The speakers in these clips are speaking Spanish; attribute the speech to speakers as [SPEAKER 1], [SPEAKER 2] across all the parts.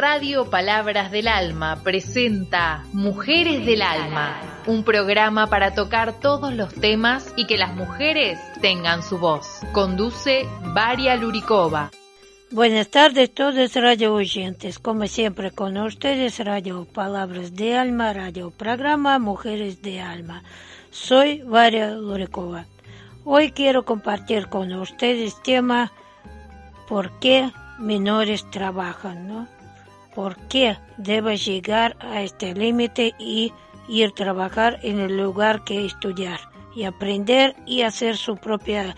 [SPEAKER 1] Radio Palabras del Alma presenta Mujeres del Alma, un programa para tocar todos los temas y que las mujeres tengan su voz. Conduce Varia Luricova.
[SPEAKER 2] Buenas tardes todos radio oyentes, como siempre con ustedes Radio Palabras de Alma, Radio Programa Mujeres de Alma. Soy Varia Luricova. Hoy quiero compartir con ustedes tema ¿por qué menores trabajan? ¿no? ¿Por qué debe llegar a este límite y ir a trabajar en el lugar que estudiar y aprender y hacer su propia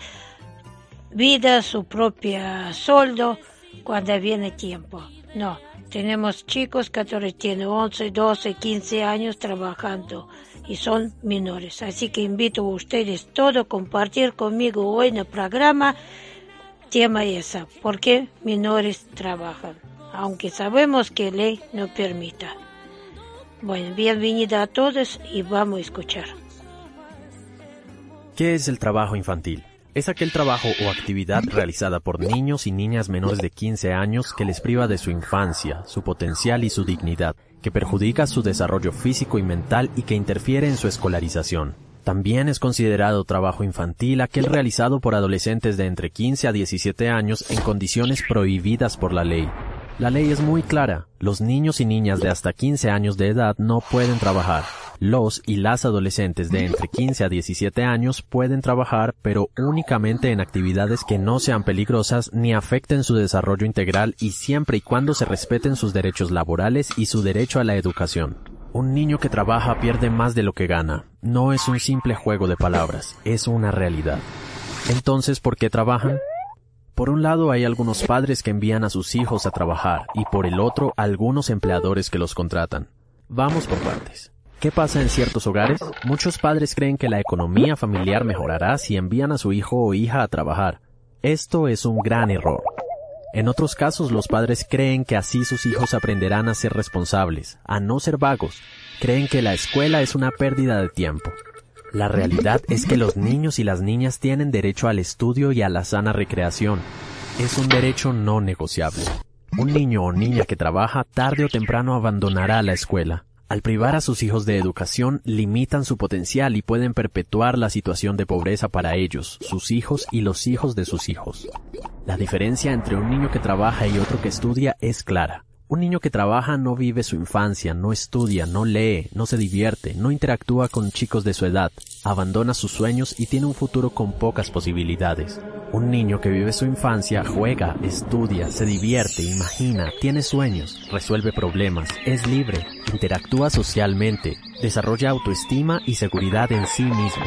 [SPEAKER 2] vida, su propia sueldo cuando viene tiempo? No, tenemos chicos que tienen 11, 12, 15 años trabajando y son menores. Así que invito a ustedes todos a compartir conmigo hoy en el programa tema esa, ¿por qué menores trabajan? Aunque sabemos que ley no permita. Bueno, bienvenida a todos y vamos a escuchar.
[SPEAKER 3] ¿Qué es el trabajo infantil? Es aquel trabajo o actividad realizada por niños y niñas menores de 15 años que les priva de su infancia, su potencial y su dignidad, que perjudica su desarrollo físico y mental y que interfiere en su escolarización. También es considerado trabajo infantil aquel realizado por adolescentes de entre 15 a 17 años en condiciones prohibidas por la ley. La ley es muy clara. Los niños y niñas de hasta 15 años de edad no pueden trabajar. Los y las adolescentes de entre 15 a 17 años pueden trabajar, pero únicamente en actividades que no sean peligrosas ni afecten su desarrollo integral y siempre y cuando se respeten sus derechos laborales y su derecho a la educación. Un niño que trabaja pierde más de lo que gana. No es un simple juego de palabras, es una realidad. Entonces, ¿por qué trabajan? Por un lado hay algunos padres que envían a sus hijos a trabajar y por el otro algunos empleadores que los contratan. Vamos por partes. ¿Qué pasa en ciertos hogares? Muchos padres creen que la economía familiar mejorará si envían a su hijo o hija a trabajar. Esto es un gran error. En otros casos los padres creen que así sus hijos aprenderán a ser responsables, a no ser vagos. Creen que la escuela es una pérdida de tiempo. La realidad es que los niños y las niñas tienen derecho al estudio y a la sana recreación. Es un derecho no negociable. Un niño o niña que trabaja tarde o temprano abandonará la escuela. Al privar a sus hijos de educación, limitan su potencial y pueden perpetuar la situación de pobreza para ellos, sus hijos y los hijos de sus hijos. La diferencia entre un niño que trabaja y otro que estudia es clara. Un niño que trabaja no vive su infancia, no estudia, no lee, no se divierte, no interactúa con chicos de su edad, abandona sus sueños y tiene un futuro con pocas posibilidades. Un niño que vive su infancia juega, estudia, se divierte, imagina, tiene sueños, resuelve problemas, es libre, interactúa socialmente, desarrolla autoestima y seguridad en sí mismo.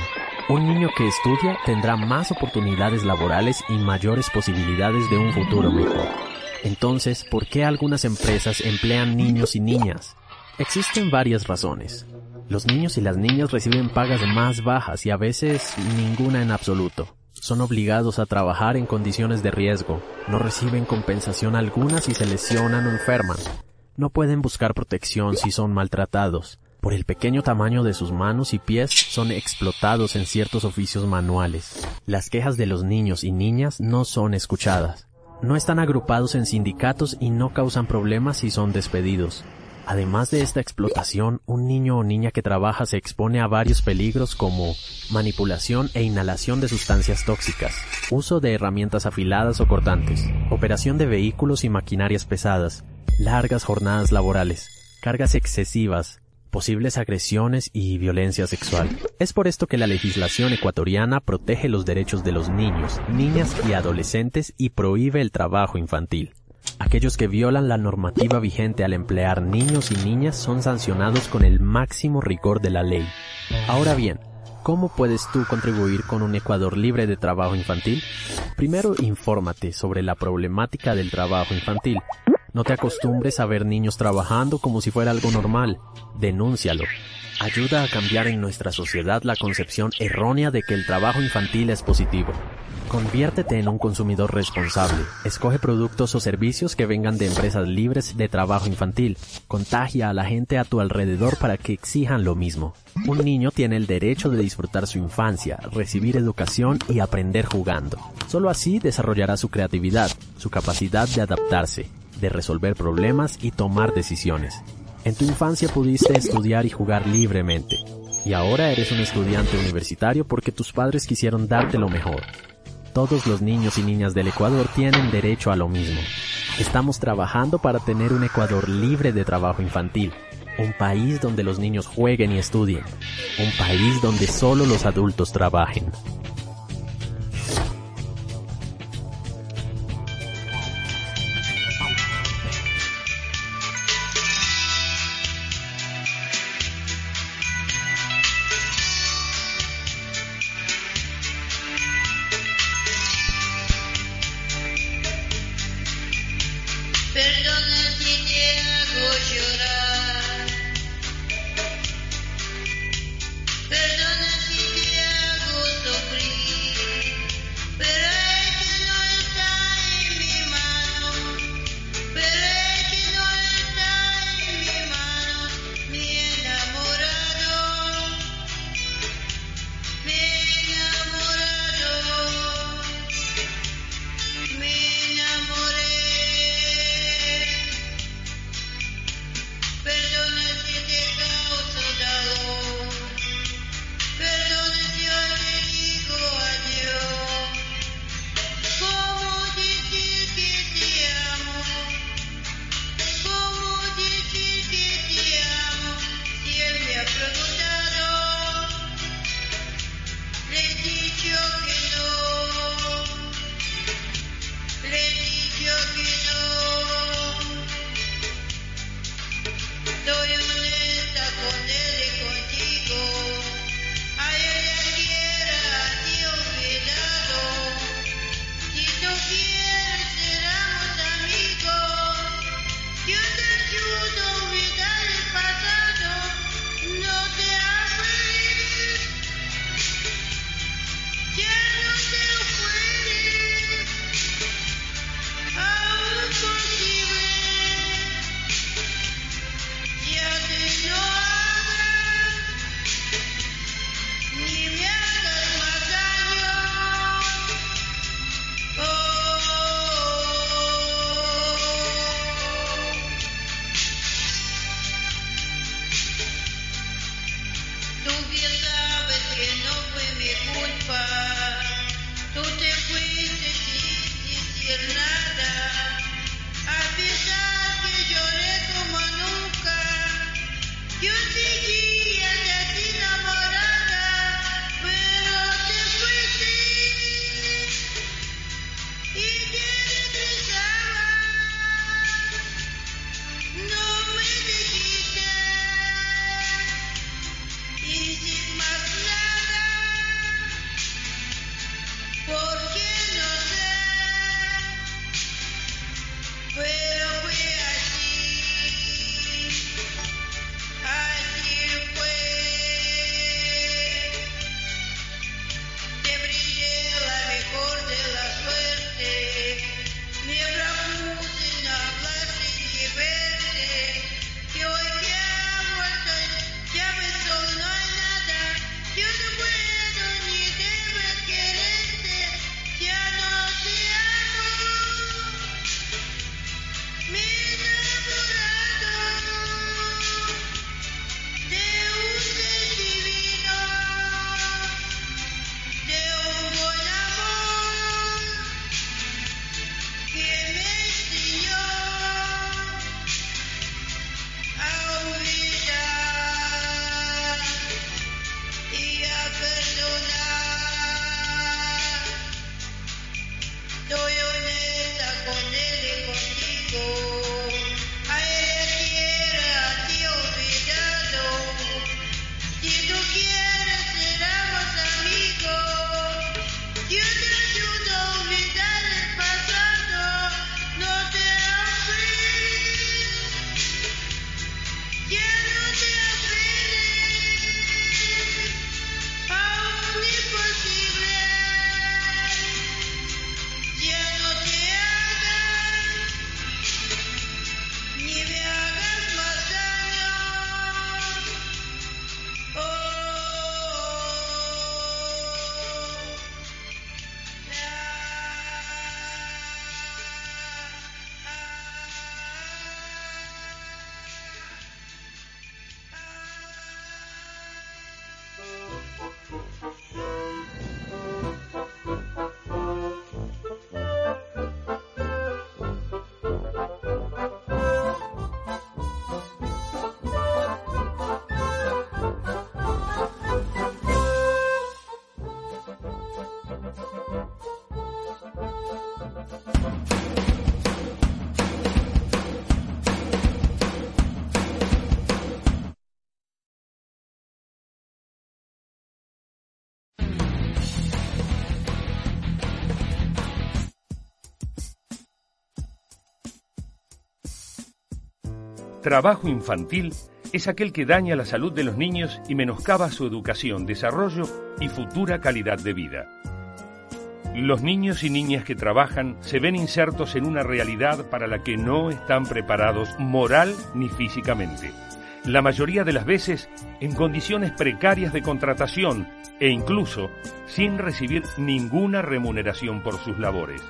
[SPEAKER 3] Un niño que estudia tendrá más oportunidades laborales y mayores posibilidades de un futuro mejor. Entonces, ¿por qué algunas empresas emplean niños y niñas? Existen varias razones. Los niños y las niñas reciben pagas más bajas y a veces ninguna en absoluto son obligados a trabajar en condiciones de riesgo, no reciben compensación alguna si se lesionan o enferman, no pueden buscar protección si son maltratados, por el pequeño tamaño de sus manos y pies son explotados en ciertos oficios manuales. Las quejas de los niños y niñas no son escuchadas. No están agrupados en sindicatos y no causan problemas si son despedidos. Además de esta explotación, un niño o niña que trabaja se expone a varios peligros como manipulación e inhalación de sustancias tóxicas, uso de herramientas afiladas o cortantes, operación de vehículos y maquinarias pesadas, largas jornadas laborales, cargas excesivas, posibles agresiones y violencia sexual. Es por esto que la legislación ecuatoriana protege los derechos de los niños, niñas y adolescentes y prohíbe el trabajo infantil. Aquellos que violan la normativa vigente al emplear niños y niñas son sancionados con el máximo rigor de la ley. Ahora bien, ¿cómo puedes tú contribuir con un Ecuador libre de trabajo infantil? Primero, infórmate sobre la problemática del trabajo infantil. No te acostumbres a ver niños trabajando como si fuera algo normal. Denúncialo. Ayuda a cambiar en nuestra sociedad la concepción errónea de que el trabajo infantil es positivo. Conviértete en un consumidor responsable. Escoge productos o servicios que vengan de empresas libres de trabajo infantil. Contagia a la gente a tu alrededor para que exijan lo mismo. Un niño tiene el derecho de disfrutar su infancia, recibir educación y aprender jugando. Solo así desarrollará su creatividad, su capacidad de adaptarse de resolver problemas y tomar decisiones. En tu infancia pudiste estudiar y jugar libremente, y ahora eres un estudiante universitario porque tus padres quisieron darte lo mejor. Todos los niños y niñas del Ecuador tienen derecho a lo mismo. Estamos trabajando para tener un Ecuador libre de trabajo infantil, un país donde los niños jueguen y estudien, un país donde solo los adultos trabajen.
[SPEAKER 4] Trabajo infantil es aquel que daña la salud de los niños y menoscaba su educación, desarrollo y futura calidad de vida. Los niños y niñas que trabajan se ven insertos en una realidad para la que no están preparados moral ni físicamente. La mayoría de las veces en condiciones precarias de contratación e incluso sin recibir ninguna remuneración por sus labores.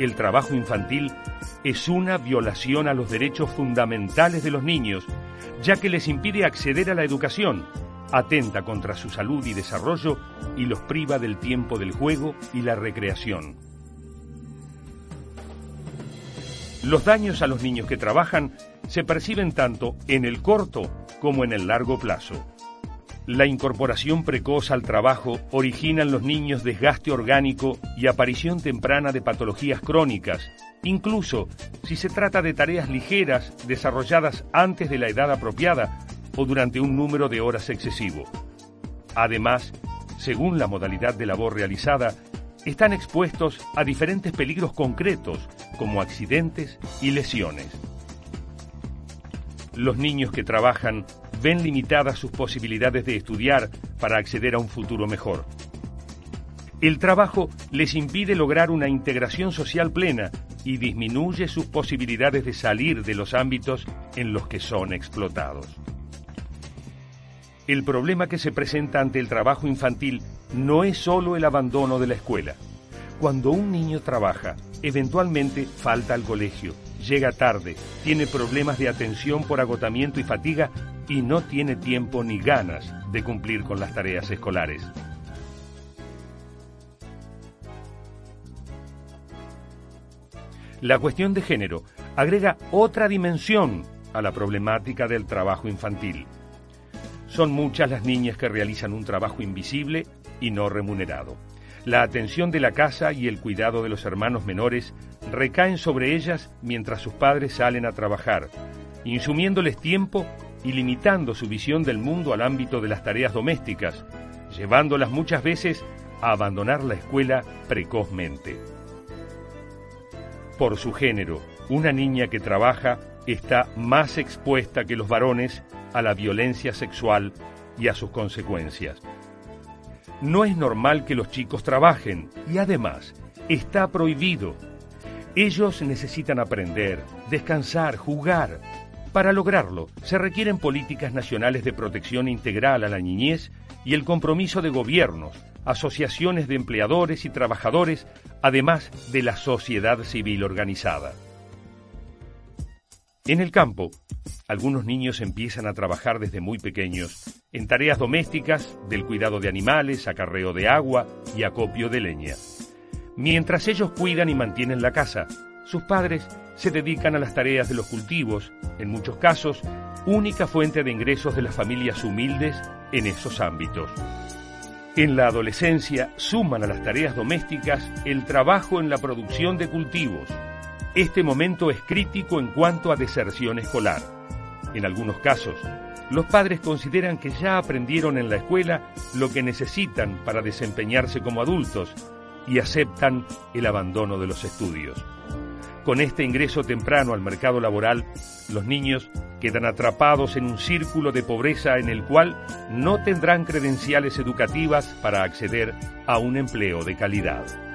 [SPEAKER 4] El trabajo infantil es una violación a los derechos fundamentales de los niños, ya que les impide acceder a la educación, atenta contra su salud y desarrollo y los priva del tiempo del juego y la recreación. Los daños a los niños que trabajan se perciben tanto en el corto como en el largo plazo. La incorporación precoz al trabajo origina en los niños desgaste orgánico y aparición temprana de patologías crónicas, incluso si se trata de tareas ligeras desarrolladas antes de la edad apropiada o durante un número de horas excesivo. Además, según la modalidad de labor realizada, están expuestos a diferentes peligros concretos como accidentes y lesiones. Los niños que trabajan ven limitadas sus posibilidades de estudiar para acceder a un futuro mejor. El trabajo les impide lograr una integración social plena y disminuye sus posibilidades de salir de los ámbitos en los que son explotados. El problema que se presenta ante el trabajo infantil no es solo el abandono de la escuela. Cuando un niño trabaja, eventualmente falta al colegio, llega tarde, tiene problemas de atención por agotamiento y fatiga y no tiene tiempo ni ganas de cumplir con las tareas escolares. La cuestión de género agrega otra dimensión a la problemática del trabajo infantil. Son muchas las niñas que realizan un trabajo invisible y no remunerado. La atención de la casa y el cuidado de los hermanos menores recaen sobre ellas mientras sus padres salen a trabajar, insumiéndoles tiempo y limitando su visión del mundo al ámbito de las tareas domésticas, llevándolas muchas veces a abandonar la escuela precozmente. Por su género, una niña que trabaja está más expuesta que los varones a la violencia sexual y a sus consecuencias. No es normal que los chicos trabajen y además está prohibido. Ellos necesitan aprender, descansar, jugar, para lograrlo, se requieren políticas nacionales de protección integral a la niñez y el compromiso de gobiernos, asociaciones de empleadores y trabajadores, además de la sociedad civil organizada. En el campo, algunos niños empiezan a trabajar desde muy pequeños en tareas domésticas, del cuidado de animales, acarreo de agua y acopio de leña. Mientras ellos cuidan y mantienen la casa, sus padres se dedican a las tareas de los cultivos, en muchos casos, única fuente de ingresos de las familias humildes en esos ámbitos. En la adolescencia suman a las tareas domésticas el trabajo en la producción de cultivos. Este momento es crítico en cuanto a deserción escolar. En algunos casos, los padres consideran que ya aprendieron en la escuela lo que necesitan para desempeñarse como adultos y aceptan el abandono de los estudios. Con este ingreso temprano al mercado laboral, los niños quedan atrapados en un círculo de pobreza en el cual no tendrán credenciales educativas para acceder a un empleo de calidad.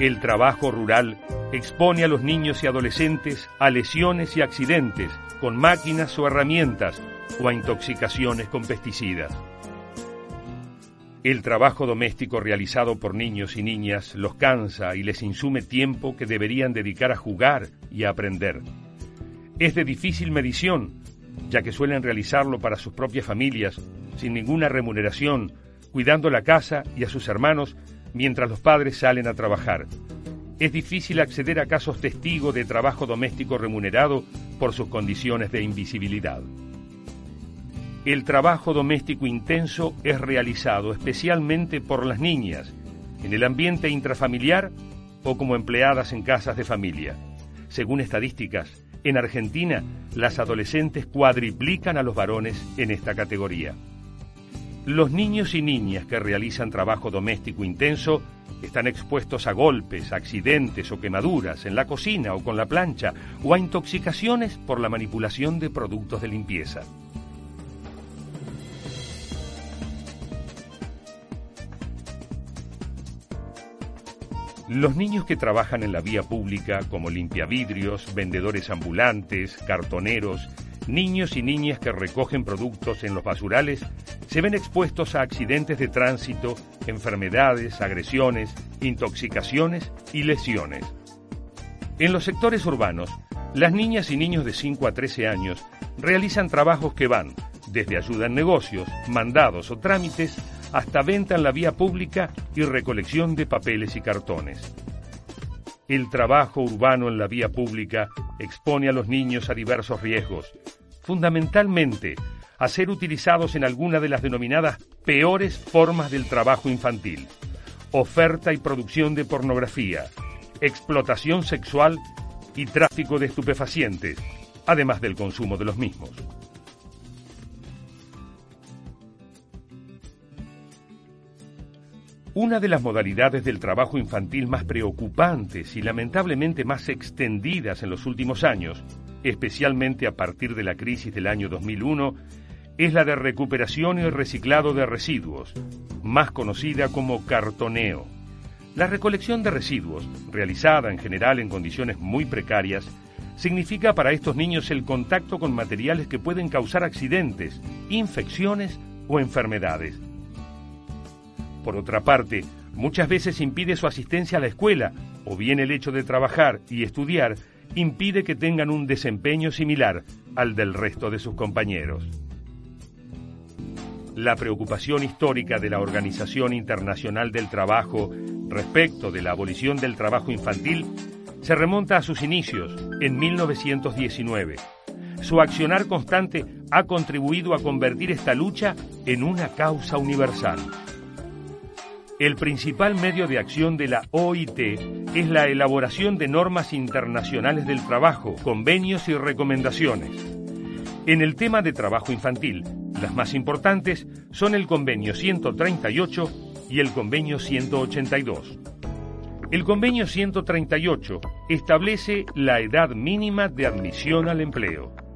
[SPEAKER 4] El trabajo rural expone a los niños y adolescentes a lesiones y accidentes con máquinas o herramientas o a intoxicaciones con pesticidas. El trabajo doméstico realizado por niños y niñas los cansa y les insume tiempo que deberían dedicar a jugar y a aprender. Es de difícil medición, ya que suelen realizarlo para sus propias familias, sin ninguna remuneración, cuidando la casa y a sus hermanos mientras los padres salen a trabajar. Es difícil acceder a casos testigo de trabajo doméstico remunerado por sus condiciones de invisibilidad. El trabajo doméstico intenso es realizado especialmente por las niñas, en el ambiente intrafamiliar o como empleadas en casas de familia. Según estadísticas, en Argentina las adolescentes cuadriplican a los varones en esta categoría. Los niños y niñas que realizan trabajo doméstico intenso están expuestos a golpes, accidentes o quemaduras en la cocina o con la plancha o a intoxicaciones por la manipulación de productos de limpieza. Los niños que trabajan en la vía pública como limpiavidrios, vendedores ambulantes, cartoneros, niños y niñas que recogen productos en los basurales se ven expuestos a accidentes de tránsito, enfermedades, agresiones, intoxicaciones y lesiones. En los sectores urbanos, las niñas y niños de 5 a 13 años realizan trabajos que van desde ayuda en negocios, mandados o trámites hasta venta en la vía pública y recolección de papeles y cartones. El trabajo urbano en la vía pública expone a los niños a diversos riesgos, fundamentalmente a ser utilizados en alguna de las denominadas peores formas del trabajo infantil, oferta y producción de pornografía, explotación sexual y tráfico de estupefacientes, además del consumo de los mismos. Una de las modalidades del trabajo infantil más preocupantes y lamentablemente más extendidas en los últimos años, especialmente a partir de la crisis del año 2001, es la de recuperación y reciclado de residuos, más conocida como cartoneo. La recolección de residuos, realizada en general en condiciones muy precarias, significa para estos niños el contacto con materiales que pueden causar accidentes, infecciones o enfermedades por otra parte, muchas veces impide su asistencia a la escuela, o bien el hecho de trabajar y estudiar impide que tengan un desempeño similar al del resto de sus compañeros. La preocupación histórica de la Organización Internacional del Trabajo respecto de la abolición del trabajo infantil se remonta a sus inicios, en 1919. Su accionar constante ha contribuido a convertir esta lucha en una causa universal. El principal medio de acción de la OIT es la elaboración de normas internacionales del trabajo, convenios y recomendaciones. En el tema de trabajo infantil, las más importantes son el convenio 138 y el convenio 182. El convenio 138 establece la edad mínima de admisión al empleo.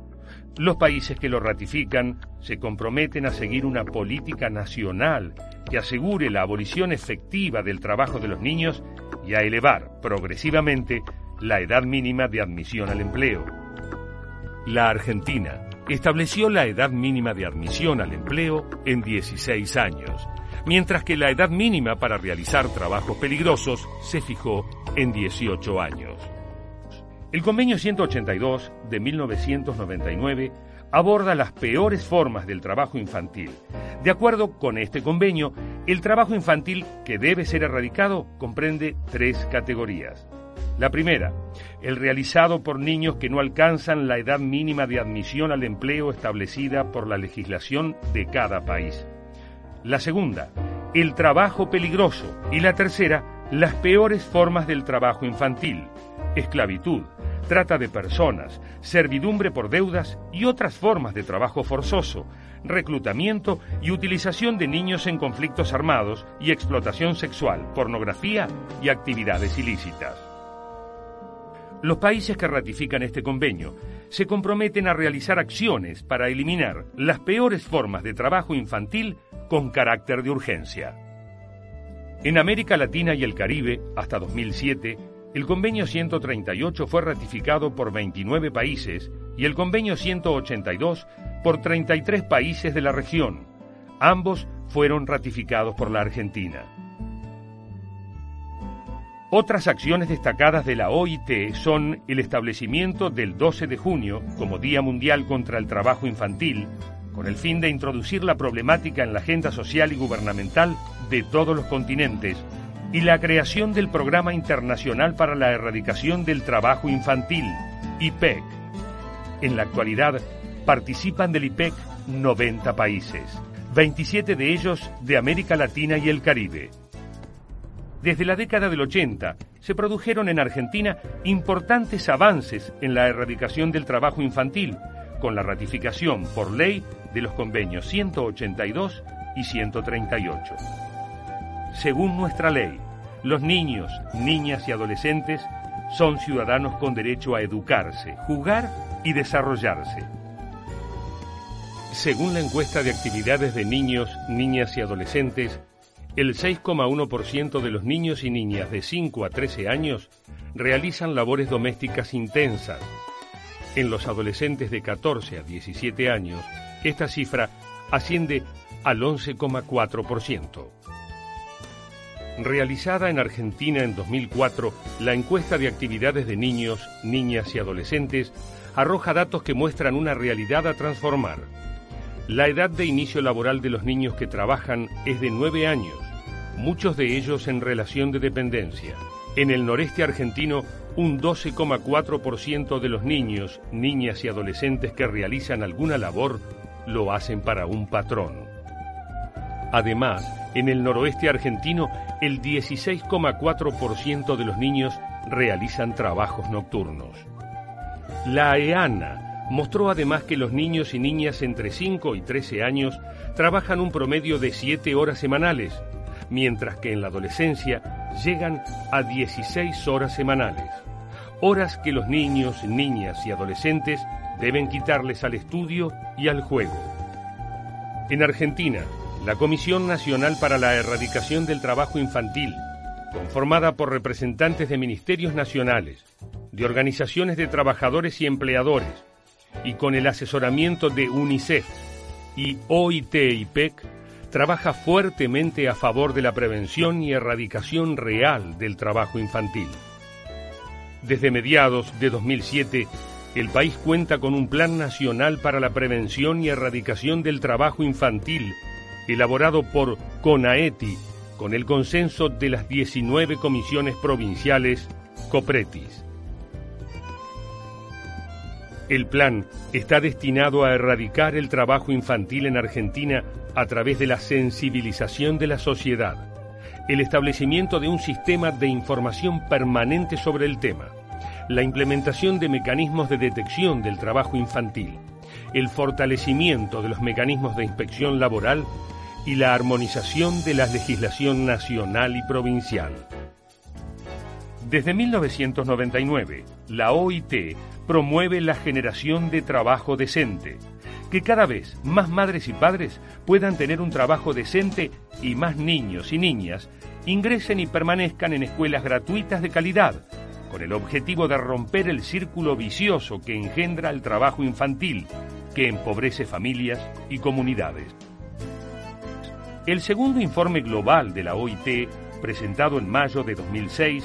[SPEAKER 4] Los países que lo ratifican se comprometen a seguir una política nacional que asegure la abolición efectiva del trabajo de los niños y a elevar progresivamente la edad mínima de admisión al empleo. La Argentina estableció la edad mínima de admisión al empleo en 16 años, mientras que la edad mínima para realizar trabajos peligrosos se fijó en 18 años. El convenio 182 de 1999 aborda las peores formas del trabajo infantil. De acuerdo con este convenio, el trabajo infantil que debe ser erradicado comprende tres categorías. La primera, el realizado por niños que no alcanzan la edad mínima de admisión al empleo establecida por la legislación de cada país. La segunda, el trabajo peligroso. Y la tercera, las peores formas del trabajo infantil, esclavitud, trata de personas, servidumbre por deudas y otras formas de trabajo forzoso, reclutamiento y utilización de niños en conflictos armados y explotación sexual, pornografía y actividades ilícitas. Los países que ratifican este convenio se comprometen a realizar acciones para eliminar las peores formas de trabajo infantil con carácter de urgencia. En América Latina y el Caribe, hasta 2007, el convenio 138 fue ratificado por 29 países y el convenio 182 por 33 países de la región. Ambos fueron ratificados por la Argentina. Otras acciones destacadas de la OIT son el establecimiento del 12 de junio como Día Mundial contra el Trabajo Infantil, con el fin de introducir la problemática en la agenda social y gubernamental de todos los continentes y la creación del Programa Internacional para la Erradicación del Trabajo Infantil, IPEC. En la actualidad participan del IPEC 90 países, 27 de ellos de América Latina y el Caribe. Desde la década del 80 se produjeron en Argentina importantes avances en la erradicación del trabajo infantil, con la ratificación por ley de los convenios 182 y 138. Según nuestra ley, Los niños, niñas y adolescentes son ciudadanos con derecho a educarse, jugar y desarrollarse. Según la encuesta de actividades de niños, niñas y adolescentes, el 6,1% de los niños y niñas de 5 a 13 años realizan labores domésticas intensas. En los adolescentes de 14 a 17 años, esta cifra asciende al 11,4%. Realizada en Argentina en 2004, la encuesta de actividades de niños, niñas y adolescentes arroja datos que muestran una realidad a transformar. La edad de inicio laboral de los niños que trabajan es de 9 años, muchos de ellos en relación de dependencia. En el noreste argentino, un 12,4% de los niños, niñas y adolescentes que realizan alguna labor lo hacen para un patrón. Además, en el noroeste argentino, el 16,4% de los niños realizan trabajos nocturnos. La EANA mostró además que los niños y niñas entre 5 y 13 años trabajan un promedio de 7 horas semanales, mientras que en la adolescencia llegan a 16 horas semanales, horas que los niños, niñas y adolescentes deben quitarles al estudio y al juego. En Argentina, la Comisión Nacional para la Erradicación del Trabajo Infantil, conformada por representantes de ministerios nacionales, de organizaciones de trabajadores y empleadores, y con el asesoramiento de UNICEF y OIT y PEC, trabaja fuertemente a favor de la prevención y erradicación real del trabajo infantil. Desde mediados de 2007, el país cuenta con un Plan Nacional para la Prevención y Erradicación del Trabajo Infantil elaborado por CONAETI con el consenso de las 19 comisiones provinciales COPRETIS. El plan está destinado a erradicar el trabajo infantil en Argentina a través de la sensibilización de la sociedad, el establecimiento de un sistema de información permanente sobre el tema, la implementación de mecanismos de detección del trabajo infantil, el fortalecimiento de los mecanismos de inspección laboral y la armonización de la legislación nacional y provincial. Desde 1999, la OIT promueve la generación de trabajo decente, que cada vez más madres y padres puedan tener un trabajo decente y más niños y niñas ingresen y permanezcan en escuelas gratuitas de calidad, con el objetivo de romper el círculo vicioso que engendra el trabajo infantil, que empobrece familias y comunidades. El segundo informe global de la OIT, presentado en mayo de 2006,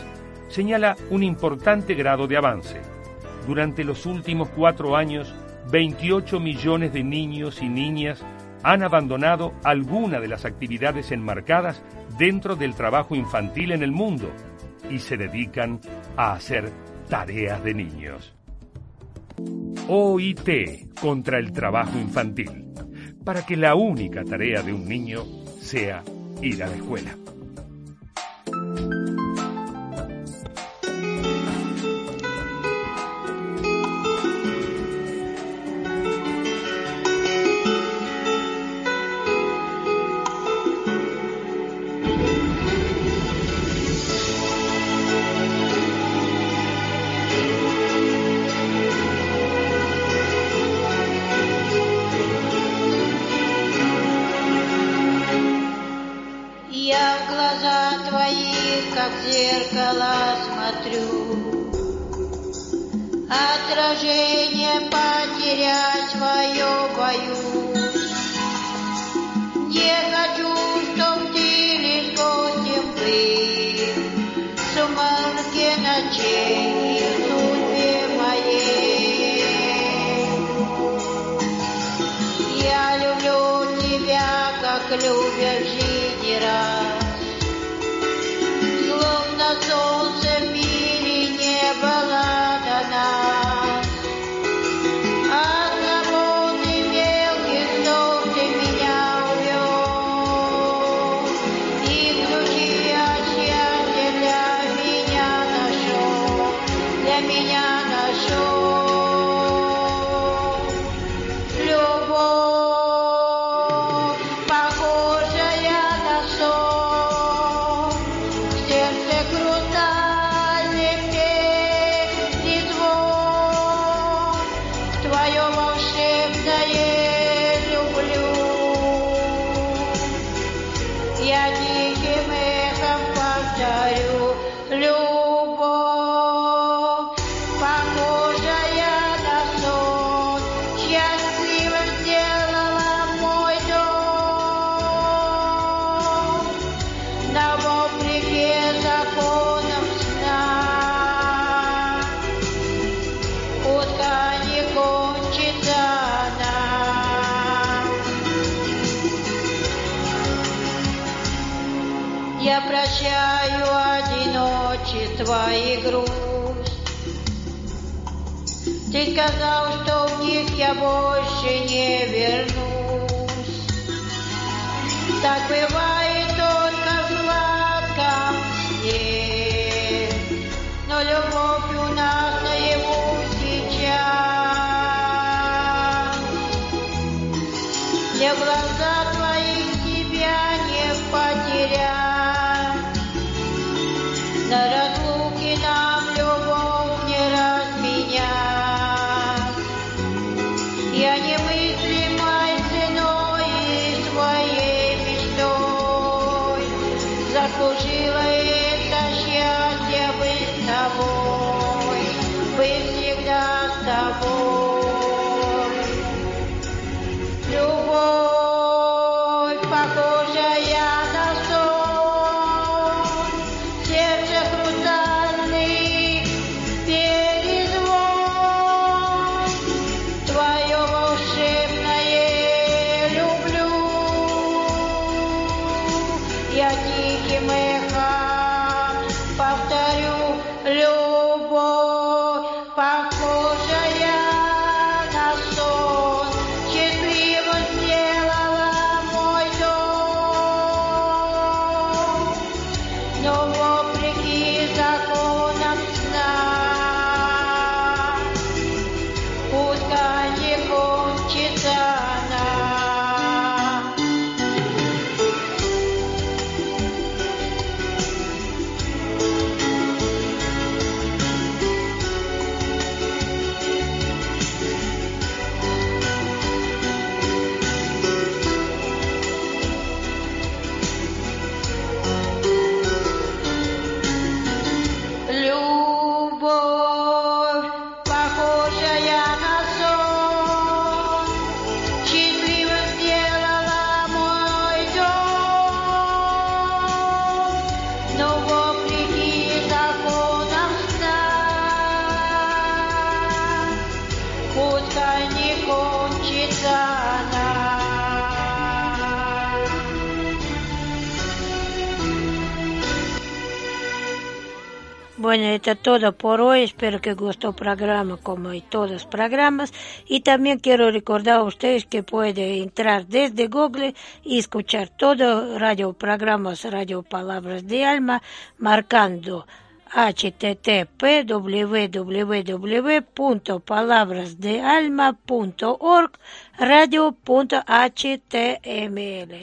[SPEAKER 4] señala un importante grado de avance. Durante los últimos cuatro años, 28 millones de niños y niñas han abandonado alguna de las actividades enmarcadas dentro del trabajo infantil en el mundo y se dedican a hacer tareas de niños. OIT contra el trabajo infantil, para que la única tarea de un niño sea ir a la escuela.
[SPEAKER 5] Я в глаза твои, как в зеркало смотрю. Отражение потерять свое боюсь. Сказал, что в них я больше не вернусь. Так бывает
[SPEAKER 2] Bueno, это todo por hoy. Espero que gustó el programa como y todos los programas. Y también quiero recordar a ustedes que pueden entrar desde Google y escuchar todos radio programas, radio Palabras de Alma, marcando http www.palabrasdealma.org radio.html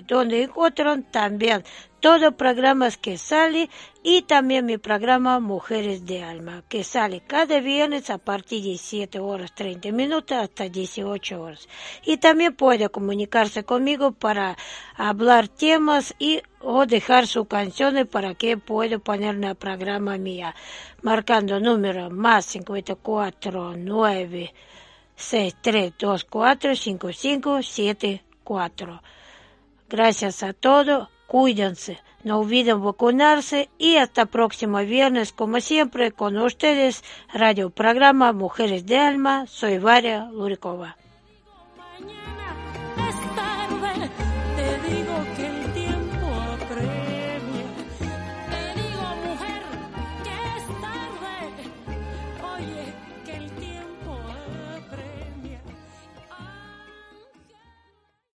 [SPEAKER 2] donde encuentran también todos los programas que sale y también mi programa Mujeres de Alma que sale cada viernes a partir de 7 horas 30 minutos hasta 18 horas. Y también puede comunicarse conmigo para hablar temas y o dejar sus canciones para que pueda poner en programa mía marcando número más 54 9 63245574. Gracias a todos, cuídense, no olviden vacunarse y hasta próximo viernes, como siempre, con ustedes, radio programa Mujeres de Alma, soy Varia Lurikova.